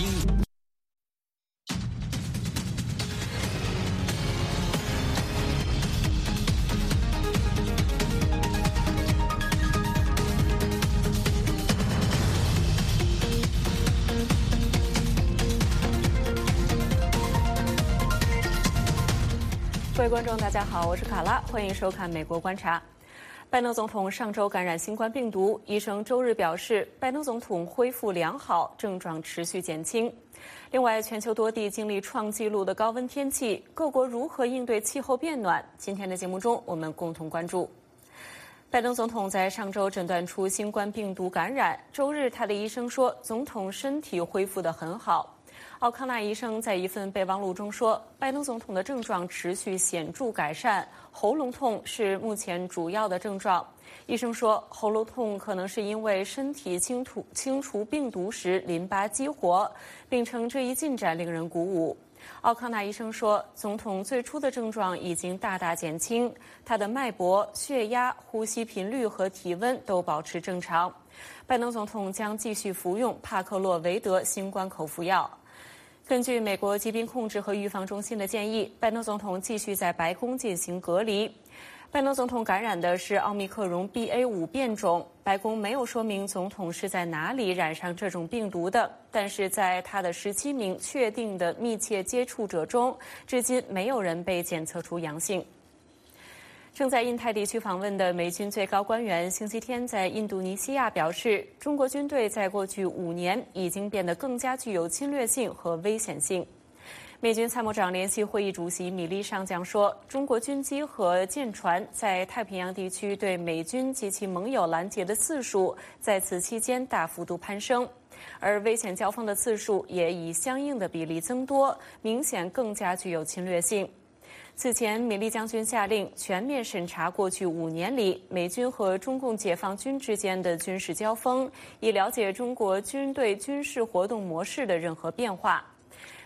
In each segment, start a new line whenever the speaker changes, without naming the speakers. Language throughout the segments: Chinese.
各位观众，大家好，我是卡拉，欢迎收看《美国观察》。拜登总统上周感染新冠病毒，医生周日表示，拜登总统恢复良好，症状持续减轻。另外，全球多地经历创纪录的高温天气，各国如何应对气候变暖？今天的节目中，我们共同关注。拜登总统在上周诊断出新冠病毒感染，周日他的医生说，总统身体恢复得很好。奥康纳医生在一份备忘录中说，拜登总统的症状持续显著改善，喉咙痛是目前主要的症状。医生说，喉咙痛可能是因为身体清除清除病毒时淋巴激活，并称这一进展令人鼓舞。奥康纳医生说，总统最初的症状已经大大减轻，他的脉搏、血压、呼吸频率和体温都保持正常。拜登总统将继续服用帕克洛维德新冠口服药。根据美国疾病控制和预防中心的建议，拜登总统继续在白宫进行隔离。拜登总统感染的是奥密克戎 BA.5 变种，白宫没有说明总统是在哪里染上这种病毒的，但是在他的十七名确定的密切接触者中，至今没有人被检测出阳性。正在印太地区访问的美军最高官员星期天在印度尼西亚表示，中国军队在过去五年已经变得更加具有侵略性和危险性。美军参谋长联席会议主席米利上将说，中国军机和舰船在太平洋地区对美军及其盟友拦截的次数在此期间大幅度攀升，而危险交锋的次数也以相应的比例增多，明显更加具有侵略性。此前，米利将军下令全面审查过去五年里美军和中共解放军之间的军事交锋，以了解中国军队军事活动模式的任何变化。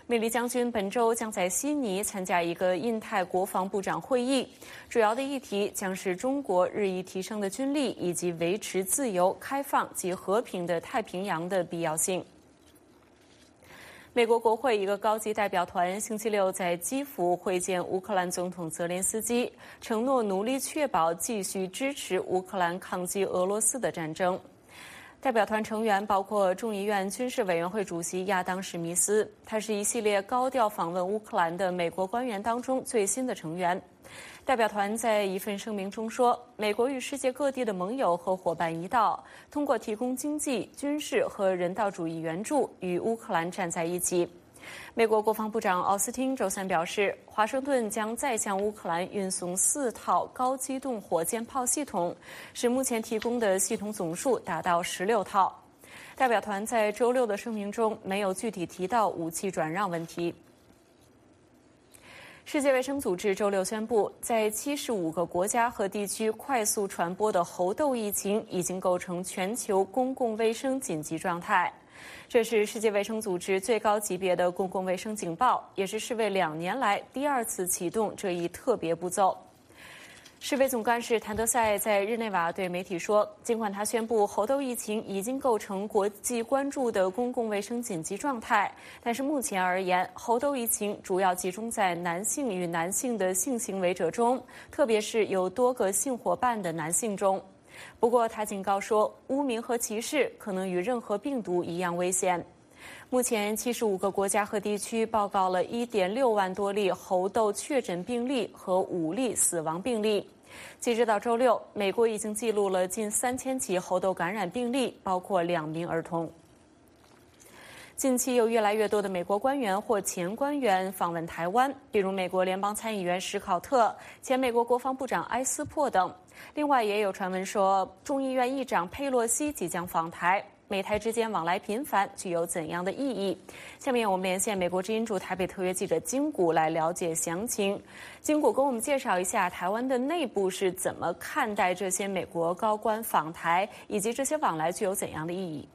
米利将军本周将在悉尼参加一个印太国防部长会议，主要的议题将是中国日益提升的军力以及维持自由、开放及和平的太平洋的必要性。美国国会一个高级代表团星期六在基辅会见乌克兰总统泽连斯基，承诺努力确保继续支持乌克兰抗击俄罗斯的战争。代表团成员包括众议院军事委员会主席亚当·史密斯，他是一系列高调访问乌克兰的美国官员当中最新的成员。代表团在一份声明中说：“美国与世界各地的盟友和伙伴一道，通过提供经济、军事和人道主义援助，与乌克兰站在一起。”美国国防部长奥斯汀周三表示，华盛顿将再向乌克兰运送四套高机动火箭炮系统，使目前提供的系统总数达到十六套。代表团在周六的声明中没有具体提到武器转让问题。世界卫生组织周六宣布，在七十五个国家和地区快速传播的猴痘疫情已经构成全球公共卫生紧急状态。这是世界卫生组织最高级别的公共卫生警报，也是世卫两年来第二次启动这一特别步骤。世卫总干事谭德赛在日内瓦对媒体说：“尽管他宣布猴痘疫情已经构成国际关注的公共卫生紧急状态，但是目前而言，猴痘疫情主要集中在男性与男性的性行为者中，特别是有多个性伙伴的男性中。不过，他警告说，污名和歧视可能与任何病毒一样危险。目前，七十五个国家和地区报告了一点六万多例猴痘确诊病例和五例死亡病例。”截止到周六，美国已经记录了近三千起猴痘感染病例，包括两名儿童。近期有越来越多的美国官员或前官员访问台湾，比如美国联邦参议员史考特、前美国国防部长埃斯珀等。另外，也有传闻说，众议院议长佩洛西即将访台。美台之间往来频繁，具有怎样的意义？下面我们连线美国之音驻台北特约记者金谷来了解详情。金谷跟我们介绍一下台湾的内部是怎么看待这些美国高官访台，以及这些往来具有怎样的意义？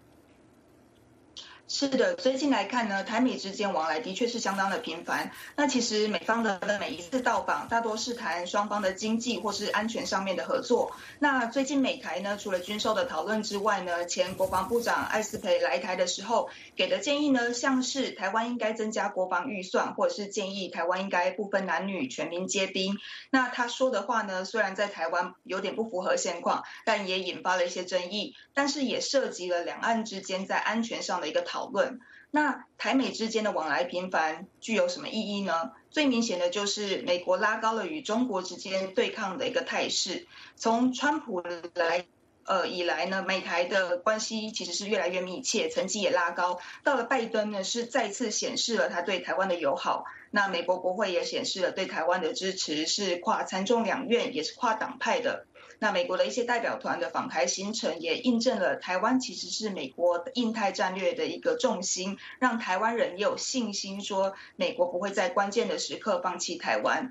是的，最近来看呢，台美之间往来的确是相当的频繁。那其实美方的每一次到访，大多是谈双方的经济或是安全上面的合作。那最近美台呢，除了军售的讨论之外呢，前国防部长艾斯培来台的时候给的建议呢，像是台湾应该增加国防预算，或者是建议台湾应该不分男女全民皆兵。那他说的话呢，虽然在台湾有点不符合现况，但也引发了一些争议，但是也涉及了两岸之间在安全上的一个讨。讨论那台美之间的往来频繁具有什么意义呢？最明显的就是美国拉高了与中国之间对抗的一个态势。从川普来呃以来呢，美台的关系其实是越来越密切，层级也拉高。到了拜登呢，是再次显示了他对台湾的友好。那美国国会也显示了对台湾的支持，是跨参众两院，也是跨党派的。那美国的一些代表团的访台行程也印证了台湾其实是美国印太战略的一个重心，让台湾人也有信心说美国不会在关键的时刻放弃台湾。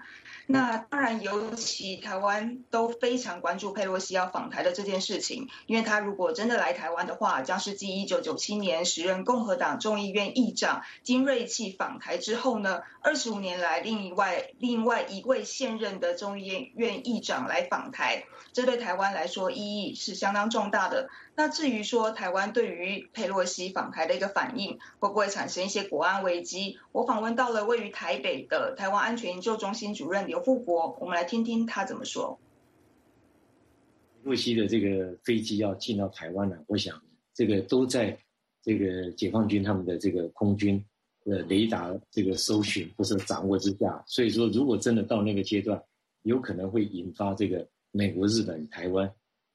那当然，尤其台湾都非常关注佩洛西要访台的这件事情，因为他如果真的来台湾的话，将是继一九九七年时任共和党众议院议长金瑞气访台之后呢，二十五年来另外另外一位现任的众议院议长来访台，这对台湾来说意义是相当重大的。那至于说台湾对于佩洛西访台的一个反应，会不会产生一些国安危机？我访问到了位于台北的台湾安全研究中心主任刘富国，我们来听听他怎么说。
佩洛西的这个飞机要进到台湾呢，我想这个都在这个解放军他们的这个空军的雷达这个搜寻不是掌握之下，所以说如果真的到那个阶段，有可能会引发这个美国、日本、台湾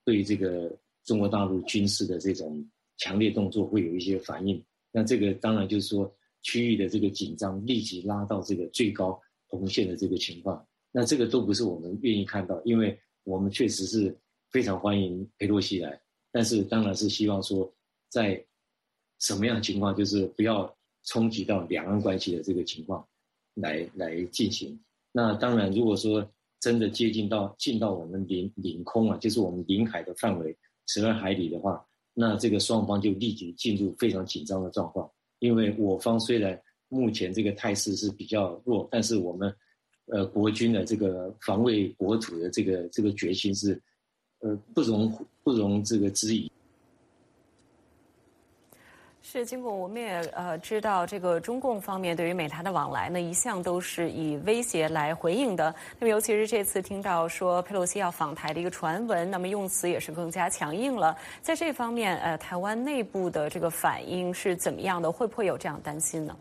对这个。中国大陆军事的这种强烈动作会有一些反应，那这个当然就是说区域的这个紧张立即拉到这个最高红线的这个情况，那这个都不是我们愿意看到，因为我们确实是非常欢迎佩洛西来，但是当然是希望说在什么样的情况，就是不要冲击到两岸关系的这个情况来来进行。那当然，如果说真的接近到进到我们领领空啊，就是我们领海的范围。十二海底的话，那这个双方就立即进入非常紧张的状况。因为我方虽然目前这个态势是比较弱，但是我们，呃，国军的这个防卫国土的这个这个决心是，呃，不容不容这个质疑。
是，经过我们也呃知道，这个中共方面对于美台的往来呢，一向都是以威胁来回应的。那么，尤其是这次听到说佩洛西要访台的一个传闻，那么用词也是更加强硬了。在这方面，呃，台湾内部的这个反应是怎么样的？会不会有这样担心呢？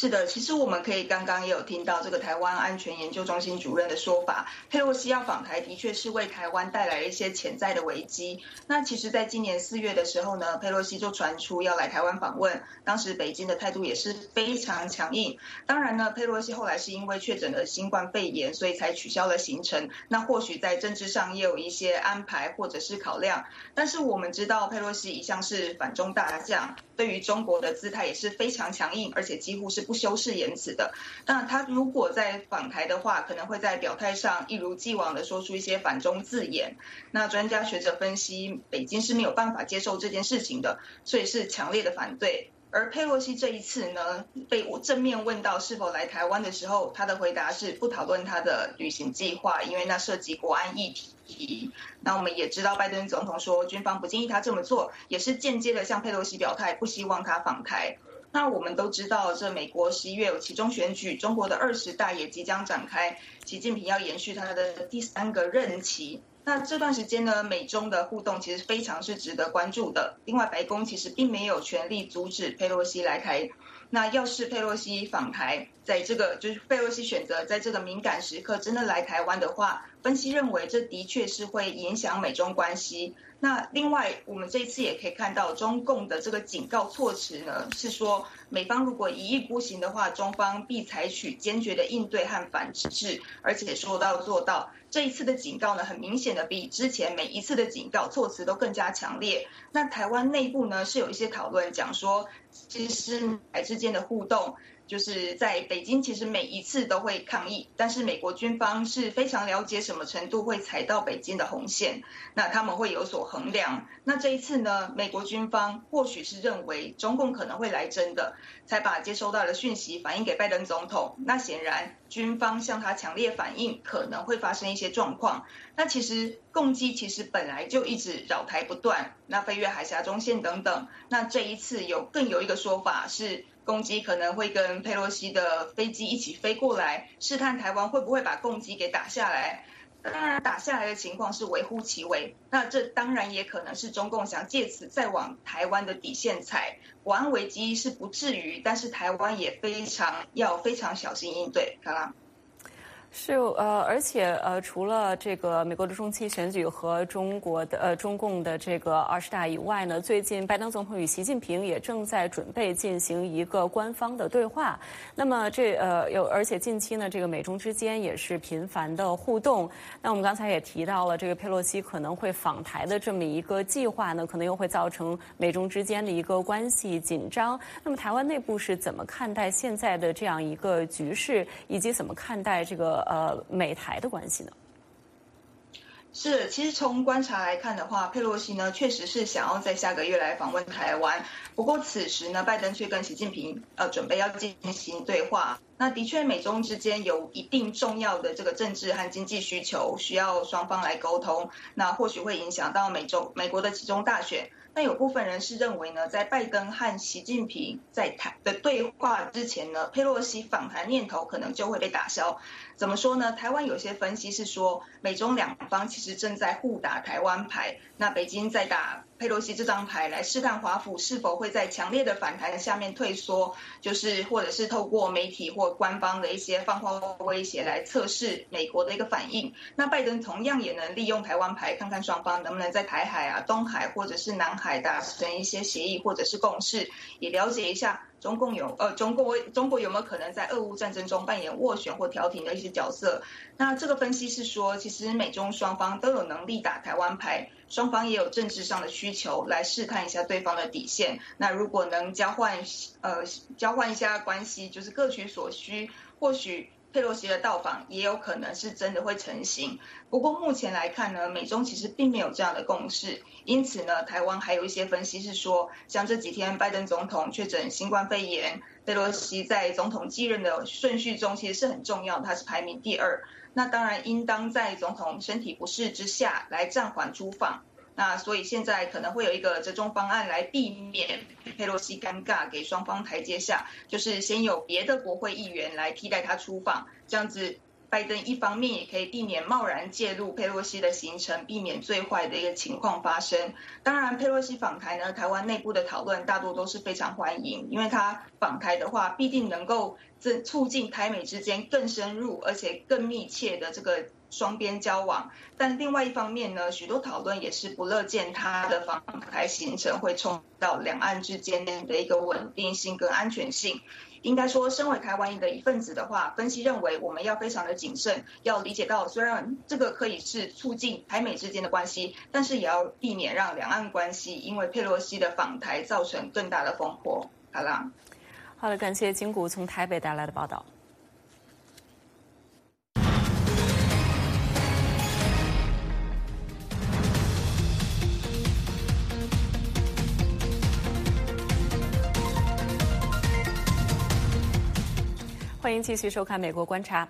是的，其实我们可以刚刚也有听到这个台湾安全研究中心主任的说法，佩洛西要访台的确是为台湾带来了一些潜在的危机。那其实，在今年四月的时候呢，佩洛西就传出要来台湾访问，当时北京的态度也是非常强硬。当然呢，佩洛西后来是因为确诊了新冠肺炎，所以才取消了行程。那或许在政治上也有一些安排或者是考量。但是我们知道，佩洛西一向是反中大将，对于中国的姿态也是非常强硬，而且几乎是。不修饰言辞的，那他如果在访台的话，可能会在表态上一如既往的说出一些反中字眼。那专家学者分析，北京是没有办法接受这件事情的，所以是强烈的反对。而佩洛西这一次呢，被我正面问到是否来台湾的时候，他的回答是不讨论他的旅行计划，因为那涉及国安议题。那我们也知道，拜登总统说军方不建议他这么做，也是间接的向佩洛西表态，不希望他访台。那我们都知道，这美国十一月有其中选举，中国的二十大也即将展开，习近平要延续他的第三个任期。那这段时间呢，美中的互动其实非常是值得关注的。另外，白宫其实并没有权利阻止佩洛西来台。那要是佩洛西访台，在这个就是佩洛西选择在这个敏感时刻真的来台湾的话，分析认为这的确是会影响美中关系。那另外，我们这一次也可以看到，中共的这个警告措辞呢，是说美方如果一意孤行的话，中方必采取坚决的应对和反制，而且说到做到。这一次的警告呢，很明显的比之前每一次的警告措辞都更加强烈。那台湾内部呢，是有一些讨论讲说，其实台之间的互动。就是在北京，其实每一次都会抗议，但是美国军方是非常了解什么程度会踩到北京的红线，那他们会有所衡量。那这一次呢，美国军方或许是认为中共可能会来真的，才把接收到的讯息反映给拜登总统。那显然军方向他强烈反映可能会发生一些状况。那其实攻击其实本来就一直扰台不断，那飞越海峡中线等等。那这一次有更有一个说法是。攻击可能会跟佩洛西的飞机一起飞过来，试探台湾会不会把攻击给打下来。当然，打下来的情况是微乎其微。那这当然也可能是中共想借此再往台湾的底线踩。国安危机是不至于，但是台湾也非常要非常小心应对。好了。
是呃，而且呃，除了这个美国的中期选举和中国的呃中共的这个二十大以外呢，最近拜登总统与习近平也正在准备进行一个官方的对话。那么这呃有，而且近期呢，这个美中之间也是频繁的互动。那我们刚才也提到了，这个佩洛西可能会访台的这么一个计划呢，可能又会造成美中之间的一个关系紧张。那么台湾内部是怎么看待现在的这样一个局势，以及怎么看待这个？呃，美台的关系呢？
是，其实从观察来看的话，佩洛西呢确实是想要在下个月来访问台湾。不过此时呢，拜登却跟习近平呃准备要进行对话。那的确，美中之间有一定重要的这个政治和经济需求，需要双方来沟通。那或许会影响到美洲美国的其中大选。那有部分人是认为呢，在拜登和习近平在谈的对话之前呢，佩洛西访谈念头可能就会被打消。怎么说呢？台湾有些分析是说，美中两方其实正在互打台湾牌。那北京在打佩洛西这张牌来试探华府是否会在强烈的反弹下面退缩，就是或者是透过媒体或官方的一些放话威胁来测试美国的一个反应。那拜登同样也能利用台湾牌，看看双方能不能在台海啊、东海或者是南海达成一些协议或者是共识，也了解一下。中共有呃，中国中国有没有可能在俄乌战争中扮演斡旋或调停的一些角色？那这个分析是说，其实美中双方都有能力打台湾牌，双方也有政治上的需求来试探一下对方的底线。那如果能交换呃交换一下关系，就是各取所需，或许。佩洛西的到访也有可能是真的会成型，不过目前来看呢，美中其实并没有这样的共识，因此呢，台湾还有一些分析是说，像这几天拜登总统确诊新冠肺炎，佩洛西在总统继任的顺序中其实是很重要，他是排名第二，那当然应当在总统身体不适之下来暂缓出访。那所以现在可能会有一个折中方案来避免佩洛西尴尬，给双方台阶下，就是先有别的国会议员来替代他出访，这样子拜登一方面也可以避免贸然介入佩洛西的行程，避免最坏的一个情况发生。当然，佩洛西访台呢，台湾内部的讨论大多都是非常欢迎，因为他访台的话，必定能够增促进台美之间更深入而且更密切的这个。双边交往，但另外一方面呢，许多讨论也是不乐见他的访台行程会冲到两岸之间的一个稳定性跟安全性。应该说，身为台湾的一份子的话，分析认为我们要非常的谨慎，要理解到虽然这个可以是促进台美之间的关系，但是也要避免让两岸关系因为佩洛西的访台造成更大的风波。好了，
好的，感谢金谷从台北带来的报道。欢迎继续收看《美国观察》。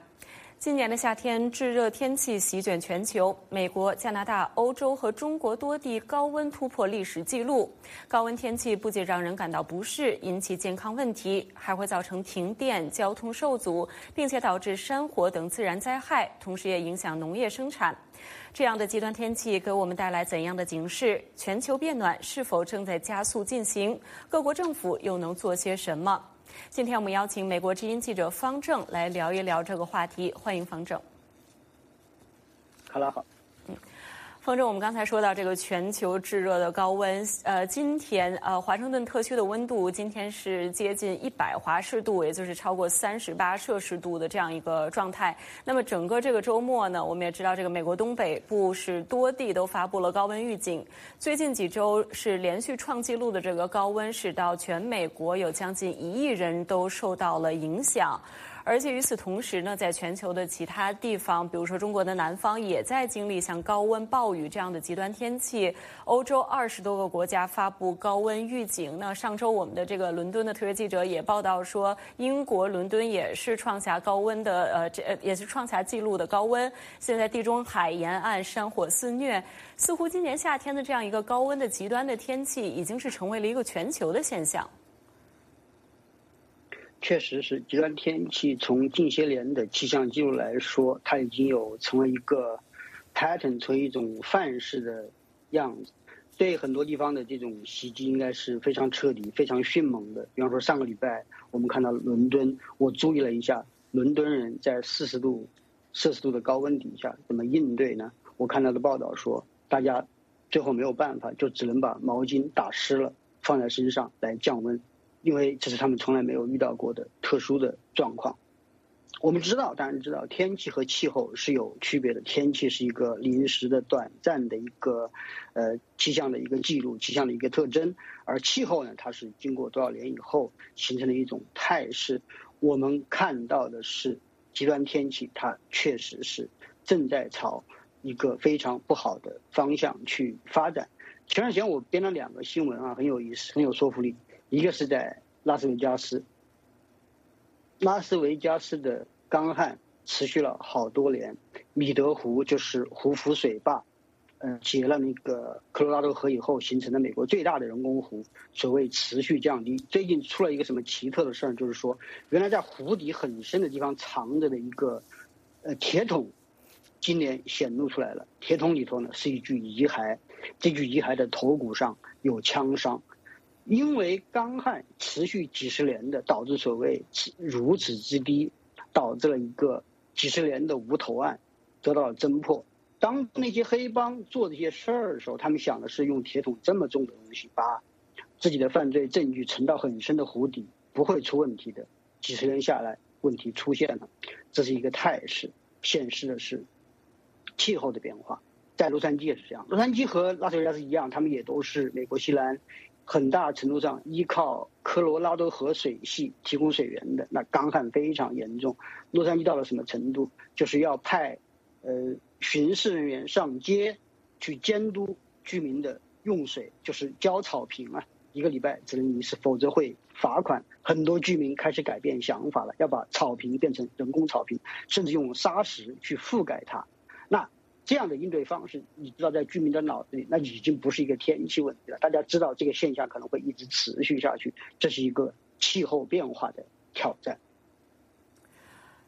今年的夏天，炙热天气席卷全球，美国、加拿大、欧洲和中国多地高温突破历史记录。高温天气不仅让人感到不适，引起健康问题，还会造成停电、交通受阻，并且导致山火等自然灾害，同时也影响农业生产。这样的极端天气给我们带来怎样的警示？全球变暖是否正在加速进行？各国政府又能做些什么？今天我们邀请美国之音记者方正来聊一聊这个话题，欢迎方正。
卡拉好。
风筝，我们刚才说到这个全球炙热的高温，呃，今天呃，华盛顿特区的温度今天是接近一百华氏度，也就是超过三十八摄氏度的这样一个状态。那么整个这个周末呢，我们也知道这个美国东北部是多地都发布了高温预警。最近几周是连续创纪录的这个高温，使到全美国有将近一亿人都受到了影响。而且与此同时呢，在全球的其他地方，比如说中国的南方，也在经历像高温、暴雨这样的极端天气。欧洲二十多个国家发布高温预警。那上周我们的这个伦敦的特约记者也报道说，英国伦敦也是创下高温的，呃，这也是创下纪录的高温。现在地中海沿岸山火肆虐，似乎今年夏天的这样一个高温的极端的天气，已经是成为了一个全球的现象。
确实是极端天气，从近些年的气象记录来说，它已经有成为一个 pattern，成为一种范式的样子。对很多地方的这种袭击，应该是非常彻底、非常迅猛的。比方说，上个礼拜我们看到伦敦，我注意了一下，伦敦人在四十度摄氏度的高温底下怎么应对呢？我看到的报道说，大家最后没有办法，就只能把毛巾打湿了放在身上来降温。因为这是他们从来没有遇到过的特殊的状况。我们知道，当然知道，天气和气候是有区别的。天气是一个临时的、短暂的一个呃气象的一个记录、气象的一个特征，而气候呢，它是经过多少年以后形成的一种态势。我们看到的是极端天气，它确实是正在朝一个非常不好的方向去发展。前段时间我编了两个新闻啊，很有意思，很有说服力。一个是在拉斯维加斯，拉斯维加斯的干旱持续了好多年，米德湖就是胡佛水坝，嗯，结了那个科罗拉多河以后形成的美国最大的人工湖，所谓持续降低。最近出了一个什么奇特的事儿，就是说，原来在湖底很深的地方藏着的一个呃铁桶，今年显露出来了。铁桶里头呢是一具遗骸，这具遗骸的头骨上有枪伤。因为干旱持续几十年的，导致所谓如此之低，导致了一个几十年的无头案得到了侦破。当那些黑帮做这些事儿的时候，他们想的是用铁桶这么重的东西把自己的犯罪证据沉到很深的湖底，不会出问题的。几十年下来，问题出现了，这是一个态势，显示的是气候的变化。在洛杉矶也是这样，洛杉矶和拉斯维加斯一样，他们也都是美国西南。很大程度上依靠科罗拉多河水系提供水源的，那干旱非常严重。洛杉矶到了什么程度？就是要派呃巡视人员上街去监督居民的用水，就是浇草坪啊，一个礼拜只能一次，否则会罚款。很多居民开始改变想法了，要把草坪变成人工草坪，甚至用砂石去覆盖它。这样的应对方式，你知道，在居民的脑子里，那已经不是一个天气问题了。大家知道这个现象可能会一直持续下去，这是一个气候变化的挑战。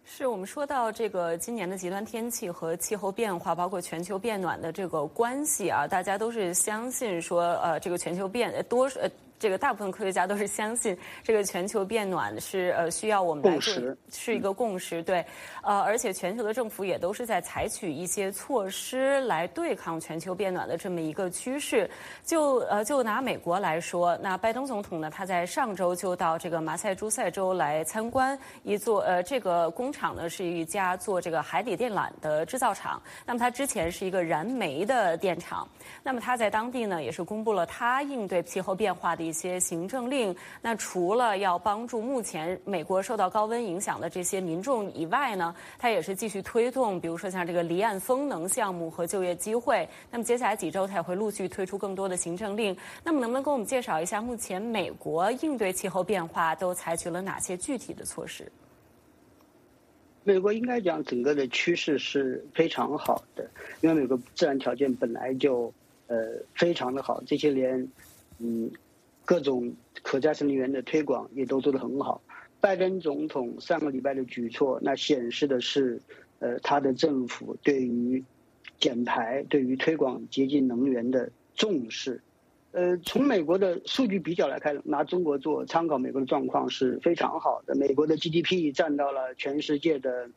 是我们说到这个今年的极端天气和气候变化，包括全球变暖的这个关系啊，大家都是相信说，呃，这个全球变多呃。这个大部分科学家都是相信，这个全球变暖是呃需要我们来做，是一个共识，对，呃，而且全球的政府也都是在采取一些措施来对抗全球变暖的这么一个趋势。就呃就拿美国来说，那拜登总统呢，他在上周就到这个马赛诸塞州来参观一座呃这个工厂呢是一家做这个海底电缆的制造厂，那么它之前是一个燃煤的电厂，那么他在当地呢也是公布了他应对气候变化的。一些行政令，那除了要帮助目前美国受到高温影响的这些民众以外呢，它也是继续推动，比如说像这个离岸风能项目和就业机会。那么接下来几周，它也会陆续推出更多的行政令。那么能不能给我们介绍一下，目前美国应对气候变化都采取了哪些具体的措施？
美国应该讲，整个的趋势是非常好的，因为美国自然条件本来就呃非常的好，这些年嗯。各种可再生能源的推广也都做得很好。拜登总统上个礼拜的举措，那显示的是，呃，他的政府对于减排、对于推广洁净能源的重视。呃，从美国的数据比较来看，拿中国做参考，美国的状况是非常好的。美国的 GDP 占到了全世界的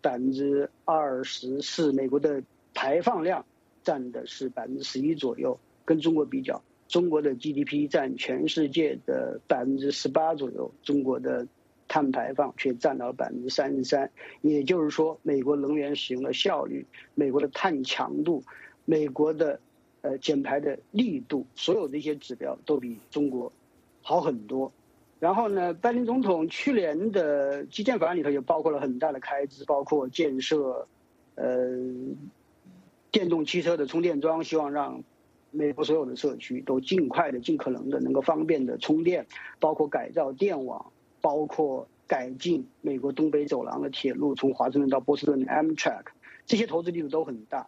百分之二十四，美国的排放量占的是百分之十一左右，跟中国比较，中国的 GDP 占全世界的百分之十八左右，中国的碳排放却占到百分之三十三。也就是说，美国能源使用的效率、美国的碳强度、美国的呃减排的力度，所有这些指标都比中国好很多。然后呢，拜登总统去年的基建法案里头也包括了很大的开支，包括建设呃电动汽车的充电桩，希望让美国所有的社区都尽快的、尽可能的能够方便的充电，包括改造电网，包括改进美国东北走廊的铁路，从华盛顿到波士顿的 Amtrak，这些投资力度都很大。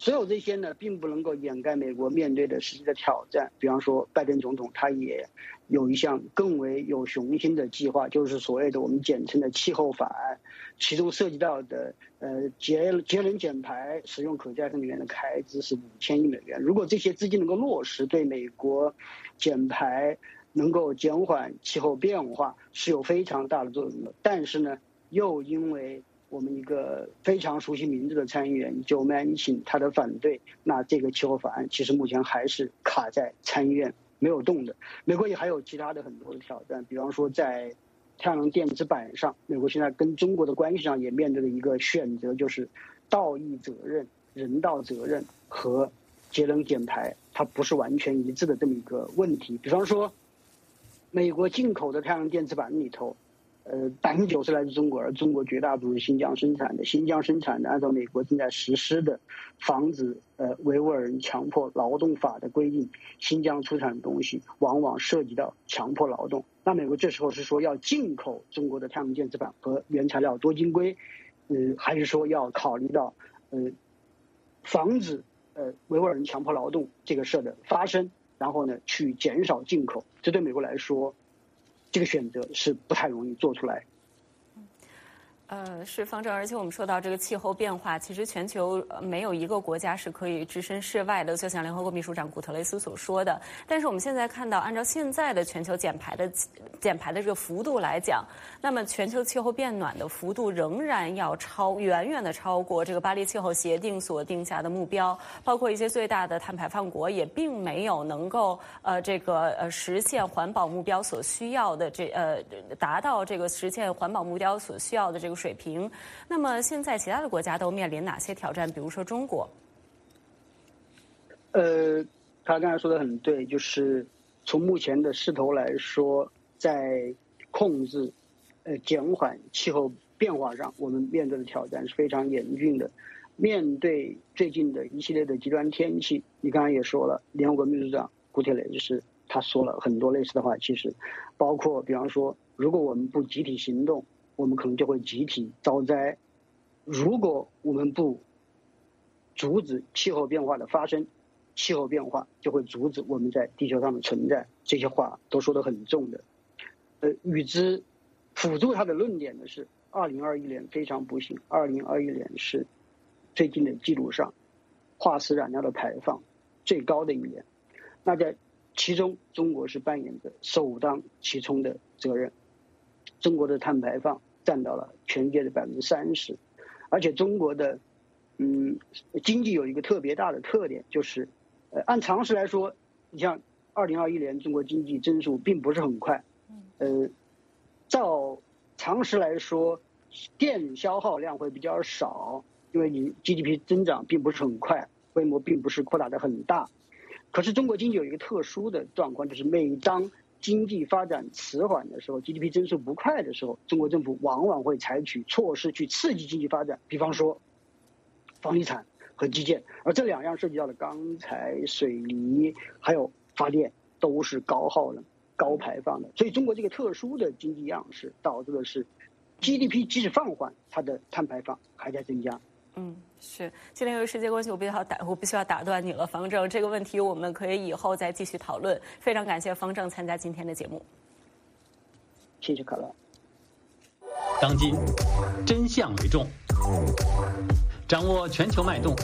所有这些呢，并不能够掩盖美国面对的实际的挑战。比方说，拜登总统他也有一项更为有雄心的计划，就是所谓的我们简称的气候法案，其中涉及到的呃节节能减排、使用可再生能源的开支是五千亿美元。如果这些资金能够落实，对美国减排、能够减缓气候变化是有非常大的作用的。但是呢，又因为我们一个非常熟悉名字的参议员 Joe Manchin 他的反对，那这个气候法案其实目前还是卡在参议院没有动的。美国也还有其他的很多的挑战，比方说在太阳能电池板上，美国现在跟中国的关系上也面对了一个选择，就是道义责任、人道责任和节能减排，它不是完全一致的这么一个问题。比方说，美国进口的太阳能电池板里头。呃，百分之九十来自中国，而中国绝大部分是新疆生产的。新疆生产的，按照美国正在实施的防止呃维吾尔人强迫劳动法的规定，新疆出产的东西往往涉及到强迫劳动。那美国这时候是说要进口中国的太阳电池板和原材料多晶硅，呃，还是说要考虑到呃防止呃维吾尔人强迫劳动这个事的发生，然后呢去减少进口？这对美国来说。这个选择是不太容易做出来。
呃，是方正，而且我们说到这个气候变化，其实全球没有一个国家是可以置身事外的，就像联合国秘书长古特雷斯所说的。但是我们现在看到，按照现在的全球减排的减排的这个幅度来讲，那么全球气候变暖的幅度仍然要超远远的超过这个巴黎气候协定所定下的目标，包括一些最大的碳排放国也并没有能够呃这个呃实现环保目标所需要的这呃达到这个实现环保目标所需要的这个。水平，那么现在其他的国家都面临哪些挑战？比如说中国。
呃，他刚才说的很对，就是从目前的势头来说，在控制、呃减缓气候变化上，我们面对的挑战是非常严峻的。面对最近的一系列的极端天气，你刚刚也说了，联合国秘书长古特雷斯他说了很多类似的话，其实包括比方说，如果我们不集体行动。我们可能就会集体遭灾。如果我们不阻止气候变化的发生，气候变化就会阻止我们在地球上的存在。这些话都说得很重的。呃，与之辅助他的论点的是，二零二一年非常不幸，二零二一年是最近的记录上化石燃料的排放最高的一年。那在其中，中国是扮演着首当其冲的责任。中国的碳排放。占到了全世界的百分之三十，而且中国的嗯经济有一个特别大的特点，就是呃按常识来说，你像二零二一年中国经济增速并不是很快，呃照常识来说，电消耗量会比较少，因为你 GDP 增长并不是很快，规模并不是扩大的很大，可是中国经济有一个特殊的状况，就是每当经济发展迟缓的时候，GDP 增速不快的时候，中国政府往往会采取措施去刺激经济发展，比方说房地产和基建，而这两样涉及到的钢材、水泥还有发电都是高耗能、高排放的，所以中国这个特殊的经济样式导致的是 GDP 即使放缓，它的碳排放还在增加。
嗯，是。今天由于时间关系，我必须要打，我必须要打断你了，方正。这个问题我们可以以后再继续讨论。非常感谢方正参加今天的节目。
谢谢可乐。
当今真相为重，掌握全球脉动，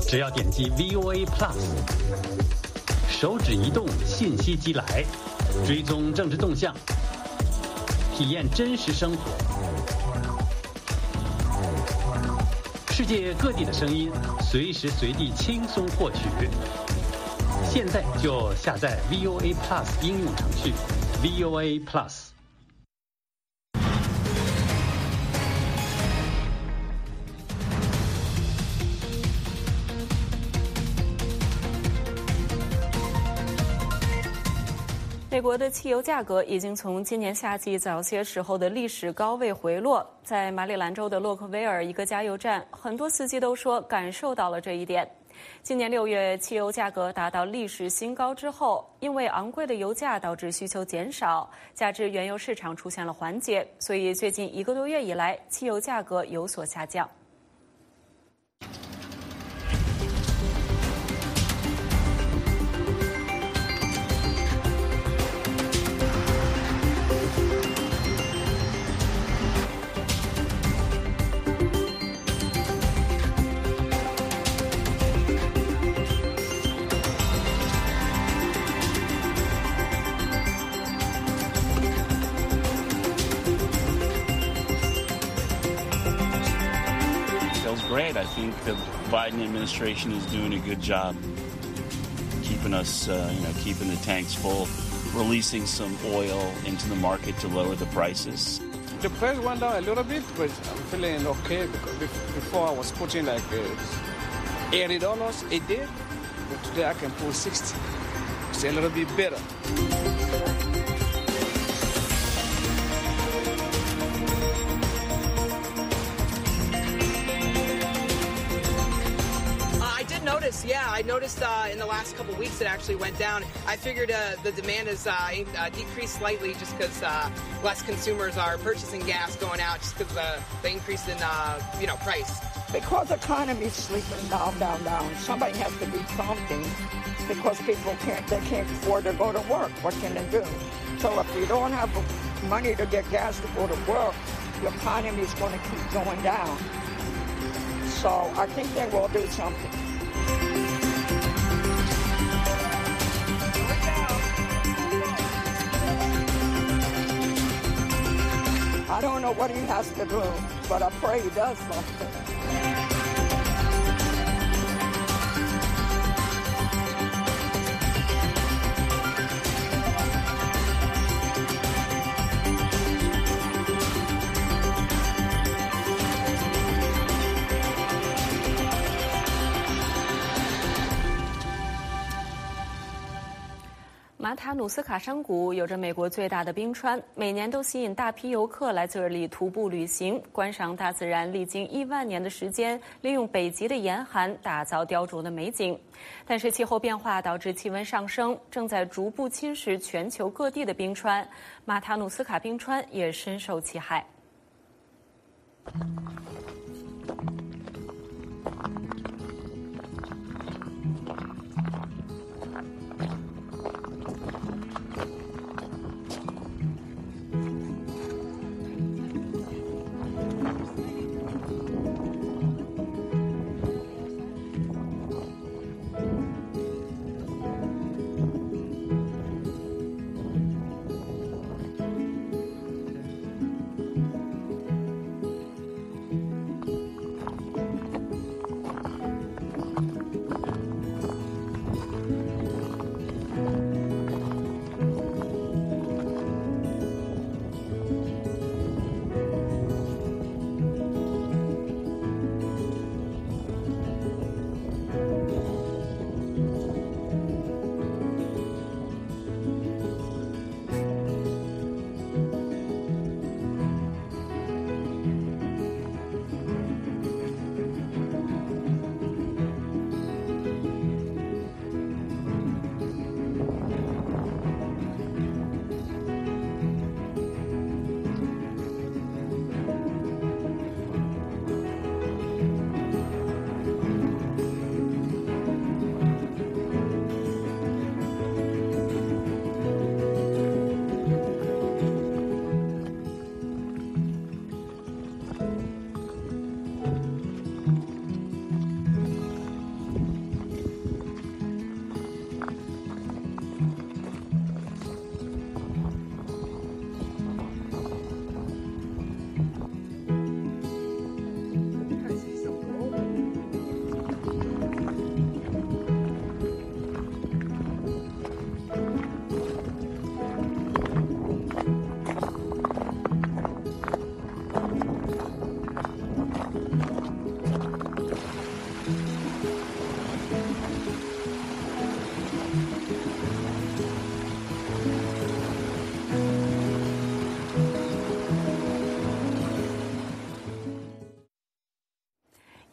只要点击 VOA Plus，手指移动，信息即来，追踪政治动向，体验真实生活。世界各地的声音，随时随地轻松获取。现在就下载 VOA Plus 应用程序，VOA Plus。
美国的汽油价格已经从今年夏季早些时候的历史高位回落。在马里兰州的洛克威尔一个加油站，很多司机都说感受到了这一点。今年六月，汽油价格达到历史新高之后，因为昂贵的油价导致需求减少，加之原油市场出现了缓解，所以最近一个多月以来，汽油价格有所下降。
Great. I think the Biden administration is doing a good job keeping us, uh, you know, keeping the tanks full, releasing some oil into the market to lower the prices.
The price went down a little bit, but I'm feeling okay because before I was putting like uh, eighty dollars a day, but today I can pull sixty. It's a little bit better.
Yeah, I noticed uh, in the last couple weeks it actually went down. I figured uh, the demand has uh, uh decreased slightly just because uh, less consumers are purchasing gas going out just because of the increase in, uh, you know, price.
Because the economy's sleeping down, down, down. Somebody has to do something because people can't, they can't afford to go to work. What can they do? So if you don't have money to get gas to go to work, the economy is going to keep going down. So I think they will do something. I don't know what he has to do, but I pray he does something.
马塔努斯卡山谷有着美国最大的冰川，每年都吸引大批游客来这里徒步旅行，观赏大自然历经亿万年的时间，利用北极的严寒打造雕琢的美景。但是气候变化导致气温上升，正在逐步侵蚀全球各地的冰川，马塔努斯卡冰川也深受其害。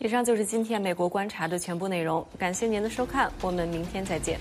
以上就是今天美国观察的全部内容，感谢您的收看，我们明天再见。